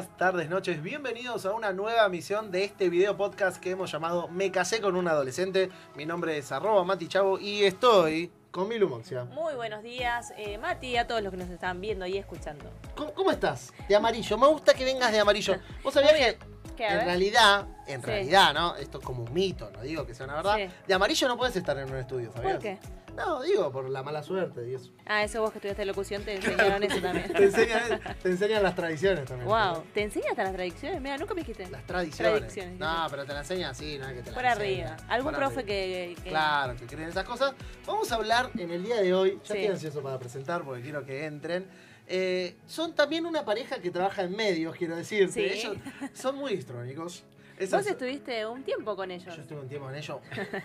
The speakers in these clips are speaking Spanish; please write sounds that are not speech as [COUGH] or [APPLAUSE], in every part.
días, tardes, noches. Bienvenidos a una nueva emisión de este video podcast que hemos llamado Me casé con un adolescente. Mi nombre es arroba Mati Chavo y estoy con Milu Moxia. Muy buenos días, eh, Mati, a todos los que nos están viendo y escuchando. ¿Cómo, cómo estás? De amarillo. Me gusta que vengas de amarillo. ¿Vos sabías que bien. ¿Qué, a en realidad, en Sí. realidad, ¿no? Esto es como un mito, no digo que sea una verdad. Sí. De amarillo no puedes estar en un estudio, ¿sabías? ¿Por qué? No, digo, por la mala suerte y eso. Ah, eso vos que estudiaste locución te [LAUGHS] enseñaron eso también. Te enseñan, te enseñan las tradiciones también. wow, ¿te enseñas hasta las tradiciones? Mira, nunca me dijiste. Las tradiciones. Tradiciones, No, pero te la enseñan así, no es que te la Por enseñan. arriba. ¿Algún Por profe que, que- Claro, que creen esas cosas. Vamos a hablar en el día de hoy, ya Sí. estoy ansioso para presentar porque quiero que entren. Eh, son también una pareja que trabaja en medios, quiero decirte. Sí. Ellos son muy histrónicos. Eso Vos es- estuviste un tiempo con ellos. Yo estuve un tiempo en ellos,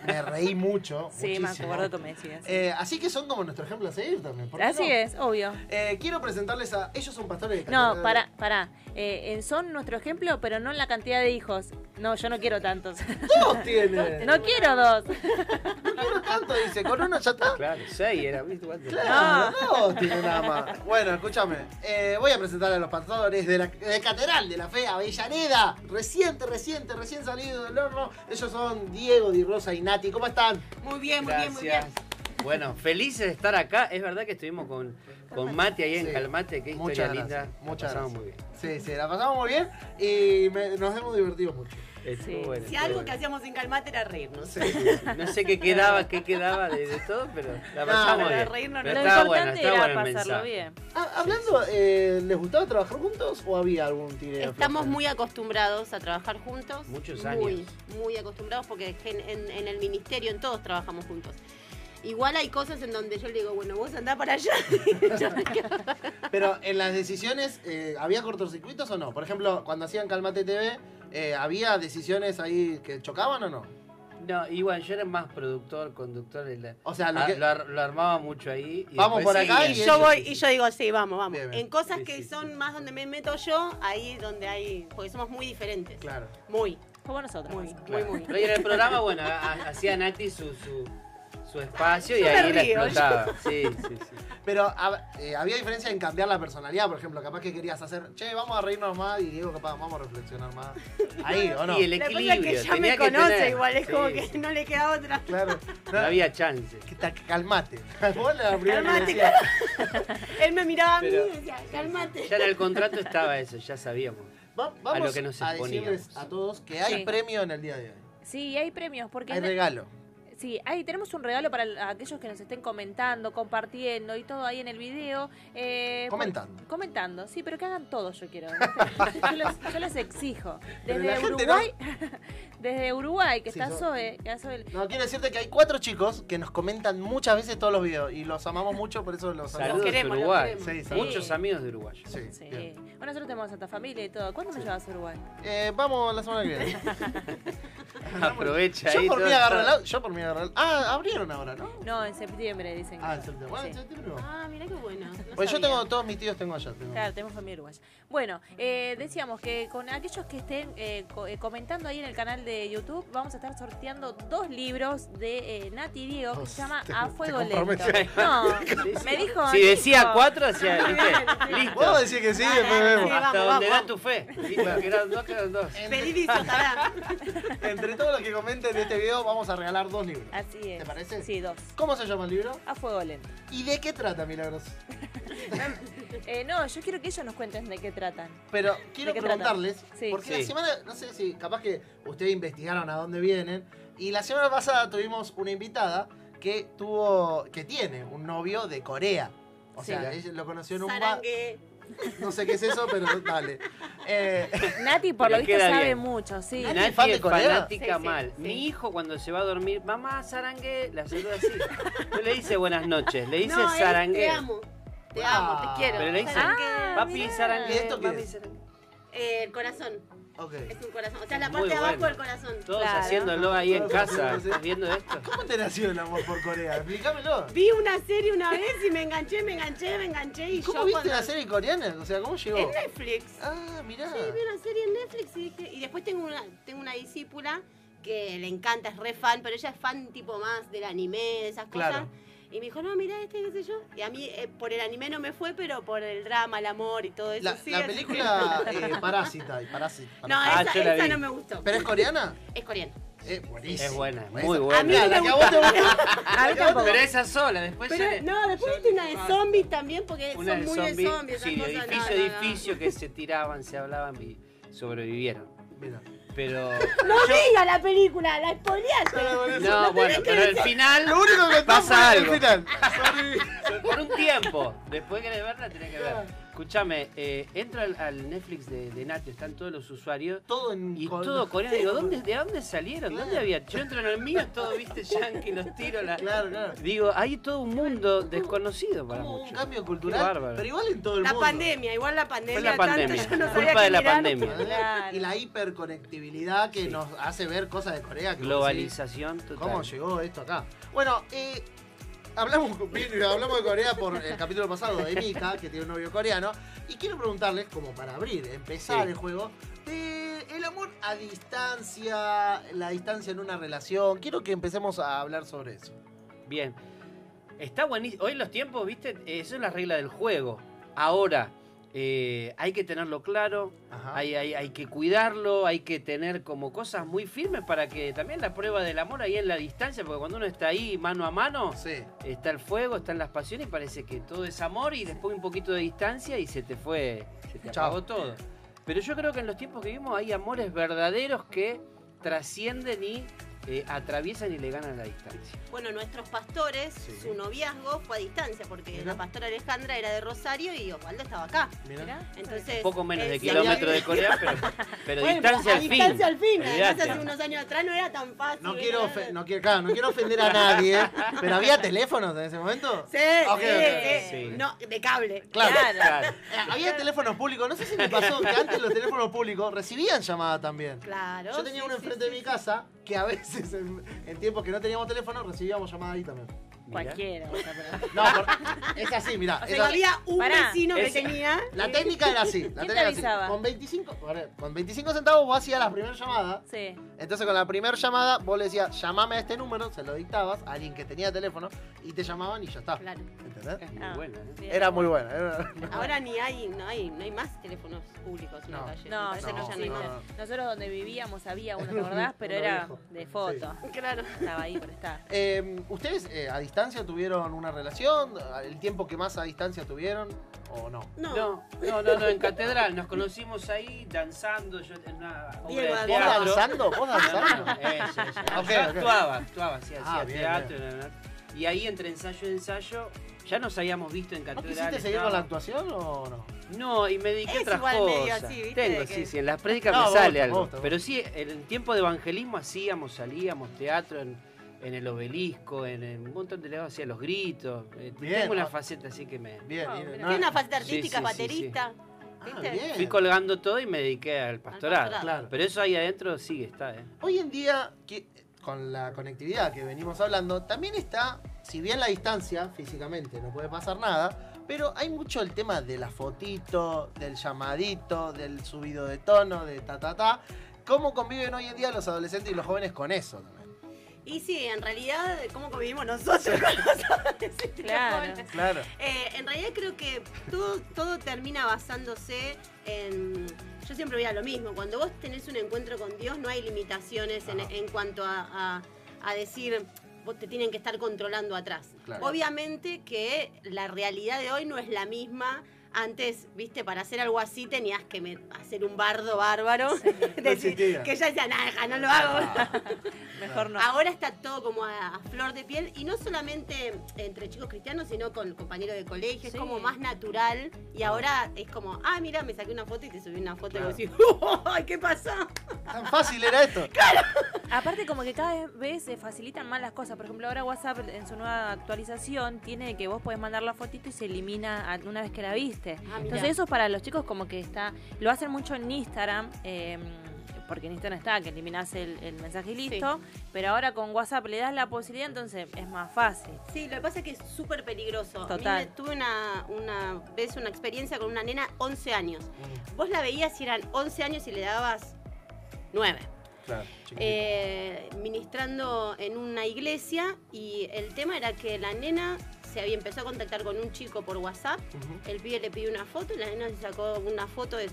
me reí [LAUGHS] mucho. Sí, me acuerdo, tú me decías. Eh, así que son como nuestro ejemplo a seguir también. ¿por qué Así no? es, obvio. Eh, quiero presentarles a. Ellos son pastores de No, pará, pará. Eh, eh, son nuestro ejemplo, pero no en la cantidad de hijos. No, yo no quiero tantos. Dos [LAUGHS] tiene. no quiero dos. No quiero tanto, dice. Con uno ya está. Claro, seis era, ¿viste? ¿Cuánto? Claro, dos tiene nada más. Bueno, escúchame. eh, voy a presentar a los pastores de la de Catedral de la Fe Avellaneda. Reciente, reciente, recién salido del horno. Ellos son Diego, Di Rosa y Nati. ¿Cómo están? Muy bien, muy bien, muy bien. Gracias. Bueno, felices de estar acá. Es verdad que estuvimos con, con Mati ahí en Sí. Calmate. Qué historia Muchas linda. La muchas pasamos gracias. muy bien. Sí, sí, la pasamos muy bien y me- nos hemos divertido mucho. Sí. bueno, Si algo bueno. que hacíamos en Calmate era reírnos. Sí. No sé qué quedaba, qué quedaba de, de todo, pero la No, pasamos bien. reírnos Pero no- Lo estaba importante bueno, estaba era pasarlo mensaje. bien. Ah, hablando, eh, ¿les gustaba trabajar juntos o había algún tire? Estamos muy acostumbrados a trabajar juntos. Muchos Muy, años. muy acostumbrados porque en, en- en el ministerio, en todos trabajamos juntos. Igual hay cosas en donde yo le digo, bueno, vos andá para allá. [LAUGHS] Pero en las decisiones, eh, ¿había cortocircuitos o no? Por ejemplo, cuando hacían Calmate TV, eh, ¿había decisiones ahí que chocaban o no? No, igual yo era más productor, conductor. la- O sea, lo que- lo, ar- lo armaba mucho ahí. y Vamos por acá y y yo voy y yo digo, sí, vamos, vamos. Bien, bien. En cosas Sí, que sí, sí. son más donde me meto yo, ahí donde hay, porque somos muy diferentes. Claro. Muy, Como nosotros. muy, muy, muy. Pero en el programa, bueno, ha- ha- hacía Nati su, su, su espacio y Yo ahí la río, explotaba. Sí, sí, sí. Pero eh, había diferencia en cambiar la personalidad, por ejemplo, capaz que querías hacer, che, vamos a reírnos más y Diego, capaz, vamos a reflexionar más. Ahí, ¿o no? Y el Lo es equilibrio. que ya tenía me que conoce tener. igual, es Sí, como sí. que no le queda otra. Claro. [LAUGHS] No había chance. Que ta- calmate. [LAUGHS] Vos la primera que Calmate, decía. [LAUGHS] Él me miraba a mí Pero- y decía, cálmate. Ya en el contrato estaba eso, ya sabíamos. Va- vamos lo que nos a decirles exponíamos. a todos que hay Sí. premio en el día de hoy. Sí, hay premios porque Hay regalo. Sí, ahí tenemos un regalo para el- aquellos que nos estén comentando, compartiendo y todo ahí en el video. eh, por- Comentando. comentando, sí, pero que hagan todo, yo quiero. [LAUGHS] yo, les, yo les exijo. Desde Uruguay, [LAUGHS] desde Uruguay, que Sí, está so- Zoe, que Zoe- No, quiero decirte que hay cuatro chicos que nos comentan muchas veces todos los videos y los amamos mucho, por eso los Saludos queremos, de los Uruguay. queremos. Sí, sí. Muchos amigos de Uruguay. Sí. Bueno, nosotros tenemos Santa Familia y todo. ¿Cuándo me llevas a Uruguay? Eh, vamos la semana que viene. [LAUGHS] Aprovecha yo ahí por mí agarro el está. au- Yo por mí agarro el... Ah, abrieron ahora, ¿no? No, en septiembre dicen. Ah, que- en septiembre. Bueno, en Sí. septiembre. Ah, mira qué bueno. no Pues yo tengo, todos mis tíos tengo allá. tengo- Claro, tenemos familia uruguaya. Bueno, eh, decíamos que con aquellos que estén eh, eh, comentando ahí en el canal de YouTube, vamos a estar sorteando dos libros de eh, Nati Diego que Dos. se llama Te- A Fuego Lento. No, [LAUGHS] me dijo. Si decía cuatro, decía, [LAUGHS] ¿viste? Listo. Vos decís que sí, después vemos. sí, Hasta vamos, donde da tu fe. Listo, que eran dos, quedan dos. Pedí y ojalá. Entre todos los que comenten en este video vamos a regalar dos libros. Así es. ¿Te parece? Sí, dos. ¿Cómo se llama el libro? A Fuego Lento. ¿Y de qué trata, Milagros? [LAUGHS] Eh, no, yo quiero que ellos nos cuenten de qué tratan. Pero quiero preguntarles, Sí. porque Sí. la semana, no sé si capaz que ustedes investigaron a dónde vienen, y la semana pasada tuvimos una invitada que tuvo, que tiene un novio de Corea. O Sí. sea, ella lo conoció en un bar. No sé qué es eso, pero dale. Eh, Nati, por lo visto, sabe bien. mucho, sí. Nati, Nati fan de es Corea? fanática Sí, sí, mal. sí. Mi hijo cuando se va a dormir, mamá zarangue, la saluda así. No le dice buenas noches, le dice no, zarangue. te amo. Te amo, Ah. te quiero. Pero le dice, Sarangue. Ah, papi mirá. zarangue, ¿Y esto qué papi es? zarangue. Eh, el corazón. Es un corazón. O sea, la parte de abajo bueno. del corazón. Todos Claro. haciéndolo ahí en casa. haciéndolo, sí. ¿Estás viendo esto? ¿Cómo te nació el amor por Corea? Explícamelo. Vi una serie una vez y me enganché, me enganché, me enganché y ¿Cómo yo viste cuando- la serie coreana? O sea, ¿cómo llegó? En Netflix. Ah, mirá. Sí, vi una serie en Netflix y dije. Y después tengo una, tengo una discípula que le encanta, es re fan, pero ella es fan tipo más del anime, de esas cosas. Claro. Y me dijo, no, mira este, qué sé yo. Y a mí eh, por el anime no me fue, pero por el drama, el amor y todo eso. La, sí, la así- película eh, [LAUGHS] Parásita. y Parásita, No. Ah, esa, yo la esa vi. no me gustó. ¿Pero es coreana? Es coreana. Eh, buenísima. Es buena, es muy A mí buena. no me la que a vos te. [LAUGHS] A mí tampoco. Pero esa sola, después Pero ya no, después viste una de zombies también, porque Una son de muy de zombies, sí, de no, edificio no, a no. edificio que se tiraban, se hablaban y sobrevivieron. Mira. Pero. No diga la película, la spoileaste. No, bueno, pero al final Lo único que pasa algo. el final. Sorry. [LAUGHS] Por un tiempo. Después que verla, tenés que ver. Escúchame, eh, entro al, al Netflix de, de están todos los usuarios. Todo en Y con- todo coreano, digo, ¿dónde, ¿de dónde salieron? ¿Dónde Claro. había? Yo entro en el mío, todo, viste, yankee, los tiros, la... Claro, claro. Digo, hay todo un mundo desconocido para Como un muchos. cambio Qué cultural, bárbaro. pero igual en todo el La mundo. pandemia, igual la pandemia. Fue la tanto, pandemia, yo no culpa de la mirar. pandemia. Claro. Y la hiperconectividad que Sí. nos hace ver cosas de Corea. Que Globalización total. ¿Cómo llegó esto acá? Bueno, eh, hablamos, hablamos de Corea por el capítulo pasado de Mika, que tiene un novio coreano. Y quiero preguntarles, como para abrir, empezar Sí. el juego, de el amor a distancia, la distancia en una relación. Quiero que empecemos a hablar sobre eso. Bien. Está buenísimo. Hoy los tiempos, viste, eh, eso es la regla del juego. Ahora, eh, hay que tenerlo claro, hay, hay, hay que cuidarlo, hay que tener como cosas muy firmes para que también la prueba del amor ahí en la distancia, porque cuando uno está ahí mano a mano, Sí. está el fuego, están las pasiones y parece que todo es amor y después un poquito de distancia y se te fue, se te apagó todo. Pero yo creo que en los tiempos que vivimos hay amores verdaderos que trascienden y eh, atraviesan y le ganan la distancia. Bueno, nuestros pastores, Sí. su noviazgo fue a distancia, porque Mira. la pastora Alejandra era de Rosario y Osvaldo estaba acá. Mira. Mirá. Entonces, Un poco menos eh, de sí, kilómetros de Corea, pero, [LAUGHS] pero Bueno, distancia a al fin. distancia al fin. Además, Olvídate. hace unos años atrás no era tan fácil. No quiero, ofe- no, quiero, claro, no quiero ofender a nadie, pero ¿había teléfonos en ese momento? Sí, Ok, sí, ok. sí. Sí. No, de cable. Claro. Claro. Eh, Había teléfonos públicos, no sé si me pasó que antes los teléfonos públicos recibían llamada también. Claro. Yo tenía sí, uno enfrente sí, de mi sí. casa que a veces en, tiempos que no teníamos teléfono recibíamos llamada ahí también. Cualquiera. o sea, pero- [LAUGHS] No, por- es así, mirá. O es sea, así. había un Pará. vecino que Ese- tenía. La técnica era así. [LAUGHS] La ¿Quién te técnica era así. avisaba? Con 25, a ver, con 25 centavos vos hacías la primera llamada. Sí. Entonces con la primera llamada vos le decías, llamame a este número, se lo dictabas a alguien que tenía teléfono y te llamaban y ya está. Claro. ¿Entendés? Es muy Ah, buena, ¿eh? bien. Era muy buena. era- Ahora ni hay, no hay, no hay más teléfonos públicos en No. la calle. No, Me parece no, que ya no sí, hay no. Nosotros donde vivíamos había uno, ¿te [LAUGHS] acordás? Pero Uno era viejo. de foto. Claro. Estaba ahí por estar. Eh, ¿Ustedes eh, a distancia tuvieron una relación? ¿El tiempo que más a distancia tuvieron o no? No. No, no, no, no, en catedral nos conocimos ahí danzando, yo en una obra Diego, de ¿Vos teatro. danzando? ¿Vos No, danzando? no, eso, eso. Yo actuaba, actuaba, hacía, Ah, hacía bien, teatro. Y ahí entre ensayo y ensayo, ya nos habíamos visto en ¿No catedral. quisiste seguir con la actuación o no? No, y me dediqué a otras igual cosas. medio así, ¿viste? Tengo, sí, sí, en las prédicas No, me sale algo. Pero sí, en el tiempo de evangelismo hacíamos, salíamos, teatro en, en el obelisco, en, en un montón de lados, hacía los gritos. Eh, Bien, tengo una ah. faceta así que me... Bien, Ah, bien. no- Tiene una faceta artística, sí, sí, sí. baterista. Ah. Fui colgando todo y me dediqué al pastorado. pastorado. Claro. Pero eso ahí adentro sigue, está, ¿eh? Hoy en día, que- con la conectividad que venimos hablando, también está, si bien la distancia físicamente no puede pasar nada, pero hay mucho el tema de la fotito, del llamadito, del subido de tono, de ta ta ta. ¿Cómo conviven hoy en día los adolescentes y los jóvenes con eso? Y sí, en realidad, ¿cómo convivimos nosotros [LAUGHS] con los Claro. Claro. Eh, en realidad creo que todo, todo termina basándose en... Yo siempre voy a lo mismo, cuando vos tenés un encuentro con Dios no hay limitaciones en, en cuanto a, a- a decir, vos te tienen que estar controlando atrás. Claro. Obviamente que la realidad de hoy no es la misma. Antes, viste, para hacer algo así tenías que me- hacer un bardo bárbaro. [LAUGHS] Decir- existía. que ya decía, nada, no lo hago. [LAUGHS] Mejor no. Ahora está todo como a, a flor de piel y no solamente entre chicos cristianos, sino con compañeros de colegio, Sí. es como más natural y ahora es como, ah, mira, me saqué una foto y te subí una foto Claro. y decís, [LAUGHS] ¡ay, qué pasó! Tan fácil era esto. Aparte como que cada vez se facilitan más las cosas. Por ejemplo, ahora WhatsApp en su nueva actualización tiene que vos podés mandar la fotito y se elimina una vez que la viste. Ah. Entonces eso para los chicos como que está... Lo hacen mucho en Instagram. eh, porque en Instagram está que eliminás el, el mensaje y listo, pero ahora con WhatsApp le das la posibilidad, entonces es más fácil. Sí, lo que pasa es que es súper peligroso. A mí Total. me- tuve una, una vez una experiencia con una nena 11 años. Vos la veías y eran 11 años y le dabas 9. Claro, eh, ministrando en una iglesia y el tema era que la nena se había empezó a contactar con un chico por WhatsApp, el pibe le pidió una foto y la nena se sacó una foto de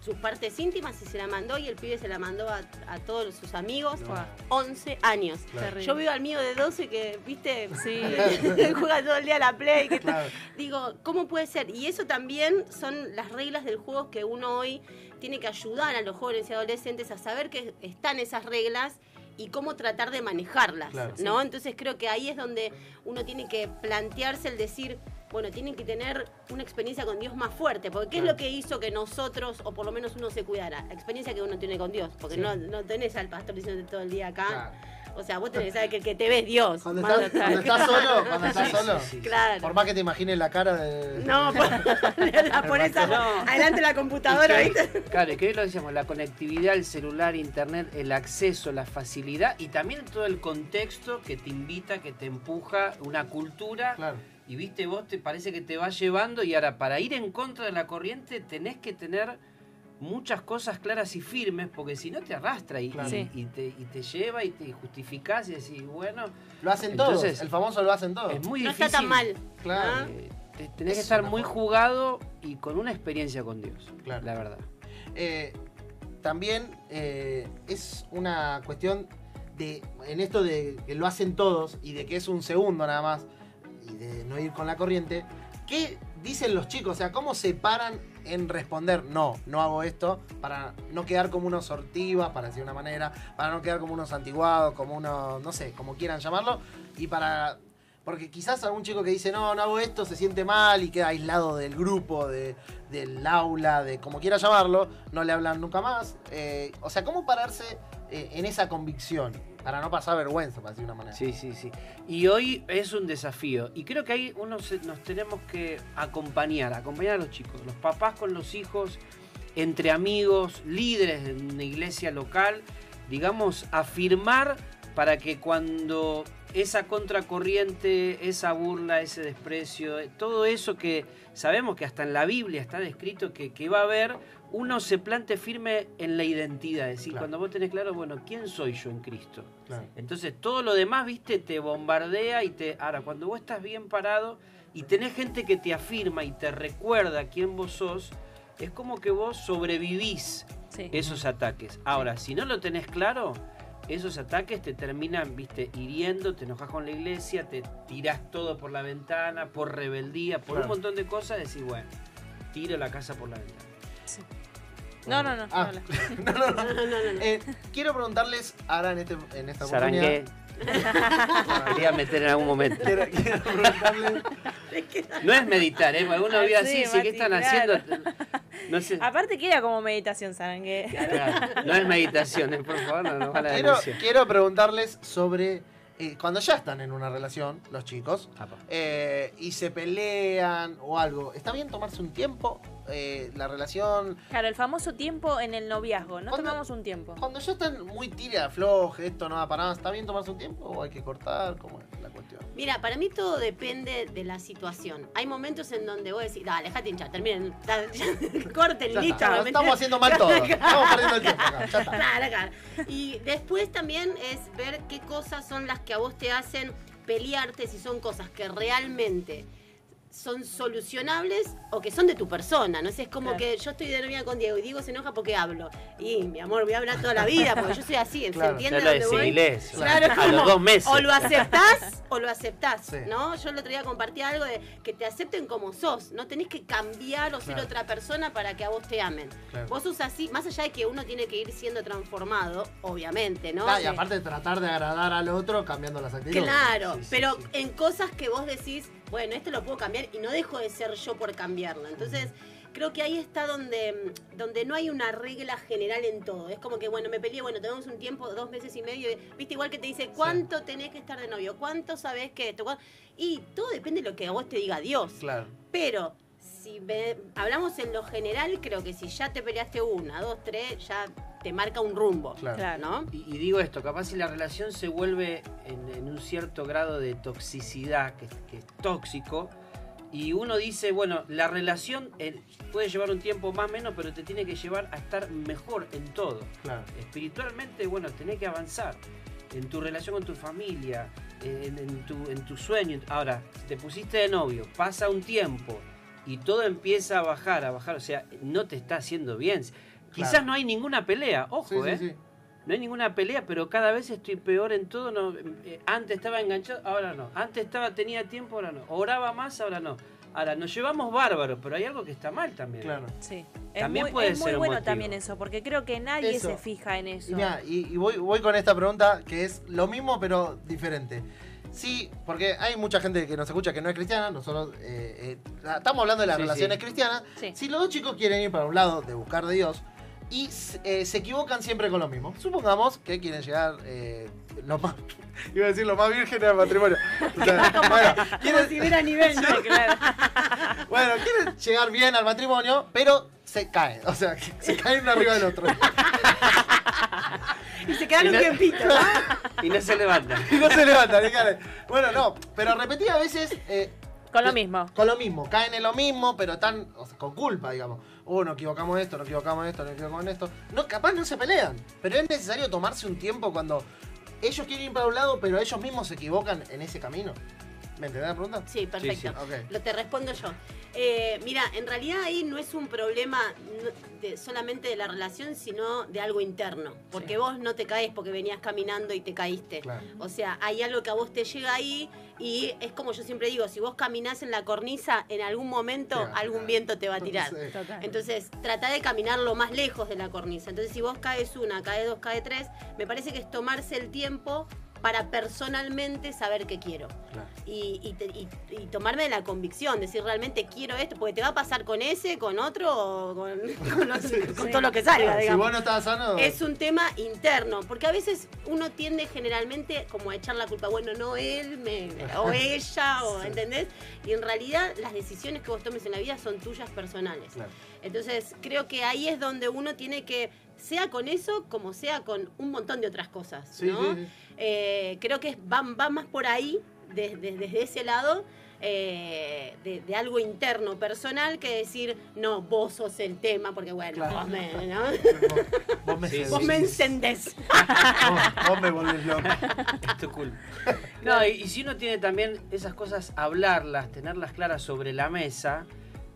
sus partes íntimas y se la mandó y el pibe se la mandó a, a todos sus amigos. No. 11 años. Yo veo al mío de 12 que, viste, Sí. [LAUGHS] juega todo el día a la play. que Claro. Digo, ¿cómo puede ser? Y eso también son las reglas del juego que uno hoy tiene que ayudar a los jóvenes y adolescentes a saber que están esas reglas y cómo tratar de manejarlas, Claro. ¿no? Entonces creo que ahí es donde uno tiene que plantearse el decir, bueno, tienen que tener una experiencia con Dios más fuerte, porque ¿qué es lo que hizo que nosotros, o por lo menos uno se cuidara? La experiencia que uno tiene con Dios, porque Sí. no, no tenés al pastor diciéndote todo el día acá. Claro. O sea, vos tenés que saber que el que te ves Dios. Cuando estás, atrás. cuando estás solo, cuando estás Sí, solo, sí, sí. Claro. por más que te imagines la cara de. No, [LAUGHS] pues, [LAUGHS] la pones a- No. adelante de la computadora, Y que- ¿viste? Claro, y que hoy lo decíamos, la conectividad, el celular, internet, el acceso, la facilidad y también todo el contexto que te invita, que te empuja, una cultura. Claro. Y viste, vos te parece que te va llevando y ahora para ir en contra de la corriente tenés que tener muchas cosas claras y firmes porque si no te arrastra y, Claro. y- Sí. y te, y te lleva y te justificás y decís, bueno, Lo hacen todos. Entonces- El famoso lo hacen todos. es muy No difícil. está tan mal. Claro. Eh, te- tenés que Es estar muy forma. jugado y con una experiencia con Dios, Claro. la verdad. Eh, también eh, es una cuestión de, en esto de que lo hacen todos y de que es un segundo nada más y de no ir con la corriente, ¿qué dicen los chicos? O sea, ¿cómo se paran en responder no, no hago esto para no quedar como unos sortivas, para decir una manera, para no quedar como unos antiguados, como unos, no sé, como quieran llamarlo, y para... Porque quizás algún chico que dice, no, no hago esto, se siente mal y queda aislado del grupo, de, del aula, de como quiera llamarlo, no le hablan nunca más. Eh, o sea, ¿cómo pararse en esa convicción? Para no pasar vergüenza, para decir una manera. Sí, sí, sí. Y hoy es un desafío. Y creo que ahí uno nos tenemos que acompañar, acompañar a los chicos, los papás con los hijos, entre amigos, líderes de una iglesia local, digamos, afirmar para que cuando esa contracorriente, esa burla, ese desprecio, eh, todo eso que sabemos que hasta en la Biblia está descrito que, que va a haber, uno se plante firme en la identidad. Es decir, Claro. cuando vos tenés claro, bueno, ¿quién soy yo en Cristo? Claro. Entonces todo lo demás, viste, te bombardea y te... Ahora, cuando vos estás bien parado y tenés gente que te afirma y te recuerda quién vos sos, es como que vos sobrevivís Sí. esos ataques. Ahora, si no lo tenés claro, esos ataques te terminan, viste, hiriendo, te enojas con la iglesia, te tirás todo por la ventana, por rebeldía, por Claro. un montón de cosas, decís, bueno, tiro la casa por la ventana. No, no, no. no, Ah. no. [LAUGHS] No, no, no. No, no, no, no. Eh, quiero preguntarles ahora en, este, en esta Sarangué. oportunidad. Quería meter en algún momento. Quiero, quiero preguntarles. No es meditar, ¿eh? Porque Uno Ah, así, sí, ¿qué están claro. haciendo? No sé. Aparte queda como meditación, ¿saben qué? Claro, No es meditación, ¿eh? por favor, no nos van a Quiero, quiero preguntarles sobre eh, cuando ya están en una relación, los chicos, Apa. eh, y se pelean o algo. ¿Está bien tomarse un tiempo? Eh, la relación. Claro, el famoso tiempo en el noviazgo. No tomamos un tiempo. Cuando ya están muy tira afloje, esto no va para nada, ¿está bien tomarse un tiempo o hay que cortar? ¿Cómo es cuestión? Mira, para mí todo depende de la situación. Hay momentos en donde vos decís, dale, dejate hinchar, terminen, [LAUGHS] da- corten, Ya listo. está, ¿me estamos haciendo mal todo. Estamos perdiendo el tiempo acá. Ya está. Claro, claro. Y después también es ver qué cosas son las que a vos te hacen pelearte, si son cosas que realmente son solucionables o que son de tu persona, ¿no sé, es como Claro. que yo estoy de novia con Diego y Diego se enoja porque hablo. Y mi amor, voy a hablar toda la vida porque yo soy así, ¿se Claro. entiende Ya lo dónde voy? decidilés. Claro, a los como, dos meses. O lo aceptás o lo aceptás, Sí. ¿no? Yo el otro día compartí algo de que te acepten como sos. No tenés que cambiar o ser Claro. otra persona para que a vos te amen. Claro. Vos sos así, más allá de que uno tiene que ir siendo transformado, obviamente, ¿no? Y Que- aparte de tratar de agradar al otro cambiando las actitudes. Claro, Sí, sí, pero sí. en cosas que vos decís, bueno, esto lo puedo cambiar y no dejo de ser yo por cambiarlo. Entonces, creo que ahí está donde, donde no hay una regla general en todo. Es como que, bueno, me peleé, bueno, tenemos un tiempo, dos meses y medio, viste, igual que te dice, ¿cuánto tenés que estar de novio? ¿Cuánto sabés que esto? ¿Cuánto? Y todo depende de lo que a vos te diga Dios. Claro. Pero si ve- hablamos en lo general, creo que si ya te peleaste una, dos, tres, ya te marca un rumbo. Claro. ¿No? Y, y digo esto, capaz si la relación se vuelve en, en un cierto grado de toxicidad, que, que es tóxico, Y uno dice, bueno, la relación eh, puede llevar un tiempo más o menos, pero te tiene que llevar a estar mejor en todo. Claro. Espiritualmente, bueno, tenés que avanzar en tu relación con tu familia, en, en tu, en tu sueño. Ahora, te pusiste de novio, pasa un tiempo y todo empieza a bajar, a bajar. O sea, no te está haciendo bien. Quizás Claro. no hay ninguna pelea, ojo, Sí, ¿eh? sí. No hay ninguna pelea, pero cada vez estoy peor en todo. No, eh, antes estaba enganchado, ahora no. Antes estaba tenía tiempo, ahora no. Oraba más, ahora no. Ahora nos llevamos bárbaros, pero hay algo que está mal también. Claro. Sí. Es También muy, puede es muy ser un bueno motivo. también eso, porque creo que nadie Eso. se fija en eso. Y, mirá, y- y voy, voy con esta pregunta que es lo mismo pero diferente. Sí, porque hay mucha gente que nos escucha que no es cristiana, nosotros eh, eh, estamos hablando de las Sí, relaciones sí. cristianas. Sí. Si los dos chicos quieren ir para un lado de buscar de Dios y eh, se equivocan siempre con lo mismo, supongamos que quieren llegar eh, lo más, [LAUGHS] iba a decir lo más virgen al matrimonio. O sea, [LAUGHS] bueno, quieren- si hubiera nivel, ¿no? [LAUGHS] Claro. bueno, quieren llegar bien al matrimonio, pero se caen, o sea, se caen uno arriba del otro. Y se quedan Y un tiempito, ¿no? Y no se levanta. y no se levantan, caen. Bueno, no, pero repetidas veces eh, Con lo mismo. Con lo mismo, caen en lo mismo, pero están o sea, con culpa, digamos. Oh, no equivocamos esto, no equivocamos esto, no equivocamos esto. No, capaz no se pelean, pero es necesario tomarse un tiempo cuando ellos quieren ir para un lado, pero ellos mismos se equivocan en ese camino. ¿Me entendés la pregunta? Sí, perfecto. sí. Lo te respondo yo. Eh, mira, en realidad ahí no es un problema de- solamente de la relación, sino de algo interno. Porque vos no te caes porque venías caminando y te caíste. Claro. O sea, hay algo que a vos te llega ahí y es como yo siempre digo, si vos caminás en la cornisa, en algún momento Claro. algún viento te va a tirar. Total. Entonces, trata de caminar lo más lejos de la cornisa. Entonces, si vos caes una, caes dos, caes tres, me parece que es tomarse el tiempo para personalmente saber qué quiero. Claro. Y, y te- y- y tomarme de la convicción, decir realmente quiero esto, porque te va a pasar con ese, con otro, o con, [LAUGHS] con los- con Sí. todo lo que salga, Si digamos. vos no estás sano. Es un tema interno, porque a veces uno tiende generalmente como a echar la culpa, bueno, no él, me- o [LAUGHS] ella, o Sí. ¿entendés? Y en realidad las decisiones que vos tomes en la vida son tuyas personales. Claro. Entonces creo que ahí es donde uno tiene que, sea con eso como sea con un montón de otras cosas, Sí, ¿no? sí, sí. Eh, creo que es- va, va más por ahí, desde, desde ese lado, eh, de, de algo interno, personal, que decir, no, vos sos el tema, porque bueno, Claro. vos me, ¿no? Vos, vos me Sí, vos me encendés. [LAUGHS] Vos, vos me volvés loco. Es tu culpa. No, y, y si uno tiene también esas cosas, hablarlas, tenerlas claras sobre la mesa,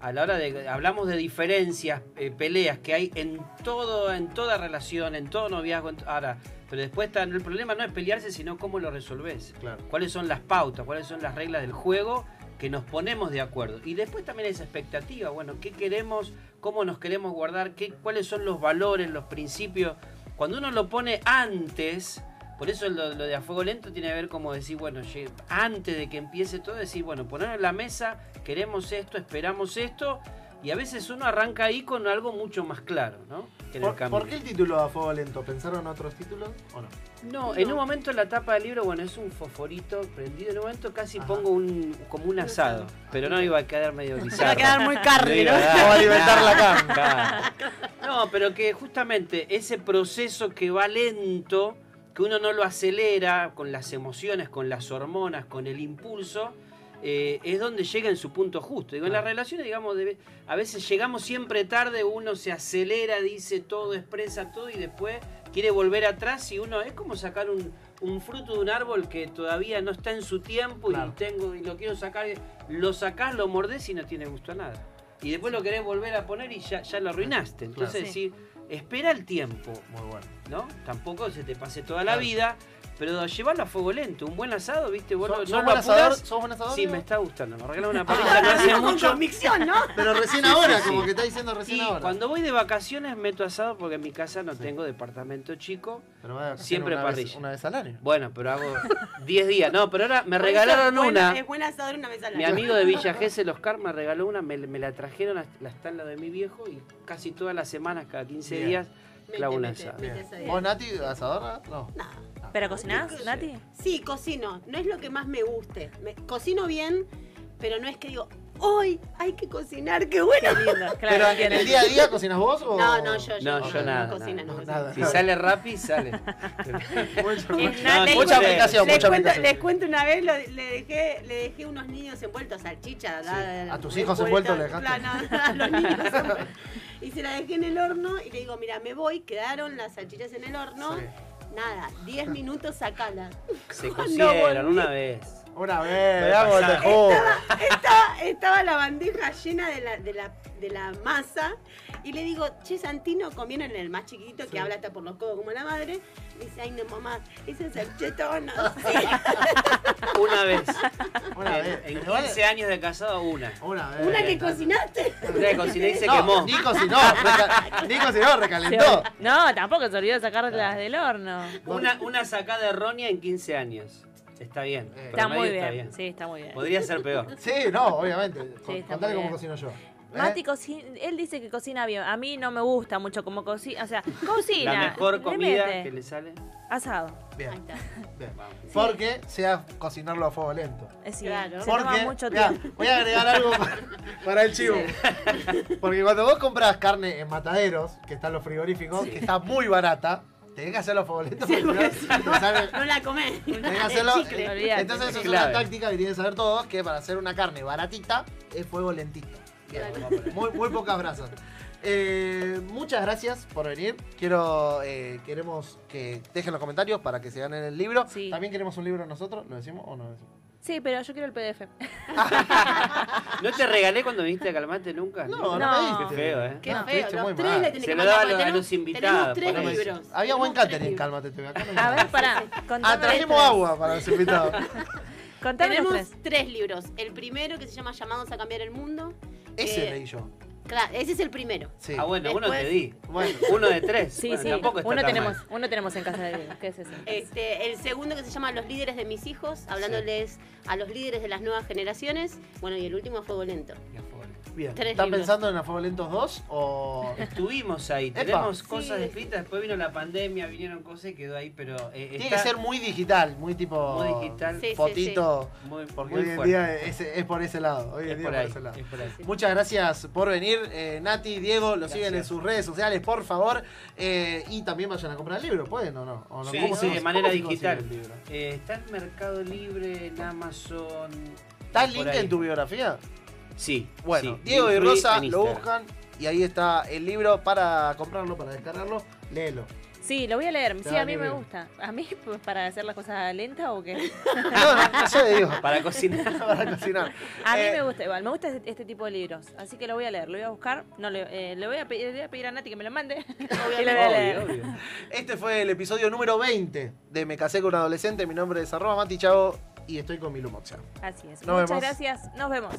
a la hora de. Hablamos de diferencias, eh, peleas que hay en todo, en toda relación, en todo noviazgo. en ahora, pero después está, el problema no es pelearse, sino cómo lo resolvés. Claro. Cuáles son las pautas, cuáles son las reglas del juego que nos ponemos de acuerdo. Y después también esa expectativa, bueno, qué queremos, cómo nos queremos guardar, qué, cuáles son los valores, los principios. Cuando uno lo pone antes, por eso lo, lo de a fuego lento tiene que ver como decir, bueno, antes de que empiece todo, decir, bueno, ponerlo en la mesa, queremos esto, esperamos esto, y a veces uno arranca ahí con algo mucho más claro, ¿no? Que el ¿Por, por qué el título a fuego lento? ¿Pensaron otros títulos o no? No, en un momento en la tapa del libro, bueno, es un fosforito prendido. En un momento casi Ajá. pongo un como un asado, pero no iba a quedar medio [LAUGHS] Se bizarro. va a quedar muy carne, iba ¿no? a dar- [LAUGHS] Vamos a alimentar la carne. No, pero que justamente ese proceso que va lento, que uno no lo acelera con las emociones, con las hormonas, con el impulso, eh, es donde llega en su punto justo. Digo, en las relaciones, digamos, a veces llegamos siempre tarde, uno se acelera, dice todo, expresa todo y después quiere volver atrás y uno es como sacar un, un fruto de un árbol que todavía no está en su tiempo Claro. y tengo y lo quiero sacar, lo sacás, lo mordés y no tiene gusto a nada. Y después lo querés volver a poner y ya, ya lo arruinaste. Entonces Claro. decir, espera el tiempo, Muy bueno. ¿no? Tampoco se te pase toda la Claro. vida, pero llevarlo a fuego lento. Un buen asado, ¿viste? Vos ¿Sos, no- sos buen asador? ¿Sos buen asador? Sí, me está gustando. Me regaló una parrilla no hace Con mucho. convicción, ¿no? [LAUGHS] Pero recién Sí, ahora, sí, sí. como que está diciendo recién Sí, ahora. cuando voy de vacaciones meto asado porque en mi casa no Sí. tengo departamento chico. Pero va a siempre una vez- parrilla. una vez al año. Bueno, pero hago 10 días. No, pero ahora me regalaron una. Es buen asador una vez al Mi año. amigo de Villa Gesell, Oscar, me regaló una, me, me la trajeron, hasta- la está en la de mi viejo y casi todas las semanas, cada 15 Bien. días, clavo asador. ¿Vos, Nati, asadora? No. No. ¿Pero cocinás, Nati? Sí, cocino. No es lo que más me guste. Me- cocino bien, pero no es que digo, hoy hay que cocinar, qué bueno. Qué lindo, claro. Pero en el día a día cocinas vos o. No, no, yo, yo, No, yo nada, cocina, no, nada. Si sale rápido, sale. [LAUGHS] Les- mucha aplicación, les, mucha cuento, aplicación. les cuento una vez, lo- le, dejé, le dejé unos niños envueltos, salchicha. da- ¿A tus hijos envueltos le dejaste? A los niños. Y se la dejé en el horno y le digo, mira, me voy, quedaron las salchichas en el horno. Sí. Nada, 10 minutos sacala. Se [LAUGHS] Cuando cocieron volví, una vez. Una vez, veamos el. Estaba, estaba la bandeja llena de la, de, la, de la masa y le digo, che, Santino, comieron el más chiquitito que habla hasta por los codos como la madre. Me dice, ay no mamá, esa salcheta no [LAUGHS] sé. Una vez. Una vez. en Pero vale- 15 años de casado, una. Una vez. Una que cocinaste. Una que cociné y se No, quemó. Ni cocinó, ni cocinó, recalentó. No, tampoco se olvidó de sacarlas del horno. Una, una sacada errónea en 15 años. Está bien. Eh. Está muy bien. Sí, está muy bien. Podría ser peor. [LAUGHS] Sí, no, obviamente. Está Contale cómo cocino yo. ¿Eh? Mati cocina, él dice que cocina bien. A mí no me gusta mucho como cocina. O sea, [LAUGHS] cocina. La mejor comida que le sale. Asado. Ahí Bien, está. [LAUGHS] bien. Vamos. Porque sea cocinarlo a fuego lento. Es sí, Claro. se toma mucho mirá, tiempo. voy a agregar algo para, para el chivo. Porque cuando vos compras carne en mataderos, que están los frigoríficos, que está muy barata, tenés que hacerlo lento. [LAUGHS] Sí, porque no, sale- No la comés. tenés que hacerlo. Entonces, eso es una táctica que tienen que saber todos: que para hacer una carne baratita es fuego lentito. Bien, muy, muy pocas brasas. Eh, muchas gracias por venir. Quiero, eh, queremos que dejen los comentarios para que se ganen el libro. Sí. También queremos un libro nosotros, ¿lo decimos o no lo decimos? Sí, pero yo quiero el PDF. [LAUGHS] ¿No te regalé cuando viniste a Calmante nunca? No, no, No. Qué feo, ¿eh? Qué No, feo, fuiste los muy tres mal. le tenés Se lo daba a los- a tenemos- los invitados, Tenemos tres libros. Había buen Tenemos catering en TV. Acá no A ver, pará. Ah, trajimos agua para los invitados. [LAUGHS] Contame Tenemos tres. tres libros. El primero que se llama Llamados a cambiar el mundo. Ese leí yo. Claro, ese es el primero. Sí. Ah, bueno, uno te di. Bueno. Uno de tres. Sí, Bueno, sí. Tampoco está Uno tan tenemos, mal. uno tenemos en casa de libros. ¿Qué es ese? Este, el segundo que se llama Los líderes de mis hijos, hablándoles a los líderes de las nuevas generaciones. Bueno, y el último a Fuego Lento. Bien. Tres ¿Están libros. pensando en A Fuego Lentos 2 o.? [LAUGHS] Estuvimos ahí, Epa. tenemos Sí. cosas escritas, después vino la pandemia, vinieron cosas y quedó ahí, pero eh, Tiene está que ser muy digital, muy tipo. Muy digital. Sí, sí, Fotito. muy, Porque muy hoy en fuerte. día es, es por ese lado. Hoy en es día por por ahí, ese lado. es por ahí. Muchas gracias por venir, eh, Nati, Diego, lo siguen en Gracias. sus redes sociales, por favor. eh, y también vayan a comprar el libro, ¿pueden o no? ¿O no? Sí, ¿Cómo sí, se- de manera cómo se consigue digital. el libro? Eh, está en Mercado Libre, en Amazon. ¿Está el por link ahí. en tu biografía? Sí. Bueno, sí, Diego y Rosa lo buscan y ahí está el libro para comprarlo, para descargarlo. Léelo. Sí, lo voy a leer. Sí, a mí me gusta. ¿A mí pues, para hacer las cosas lentas o qué? [LAUGHS] No, sé, digo. Para cocinar. [LAUGHS] para cocinar. A mí Eh, me gusta igual, me gusta este, este tipo de libros, así que lo voy a leer, lo voy a buscar, no le, eh, le voy a pedir, le voy a pedir a Nati que me lo mande y [LAUGHS] lo voy a leer. Obvio, obvio. Este fue el episodio número 20 de Me casé con un adolescente. Mi nombre es arroba Mati Chavo y estoy con Milu Moxa. Así es. Nos Muchas vemos. gracias, nos vemos.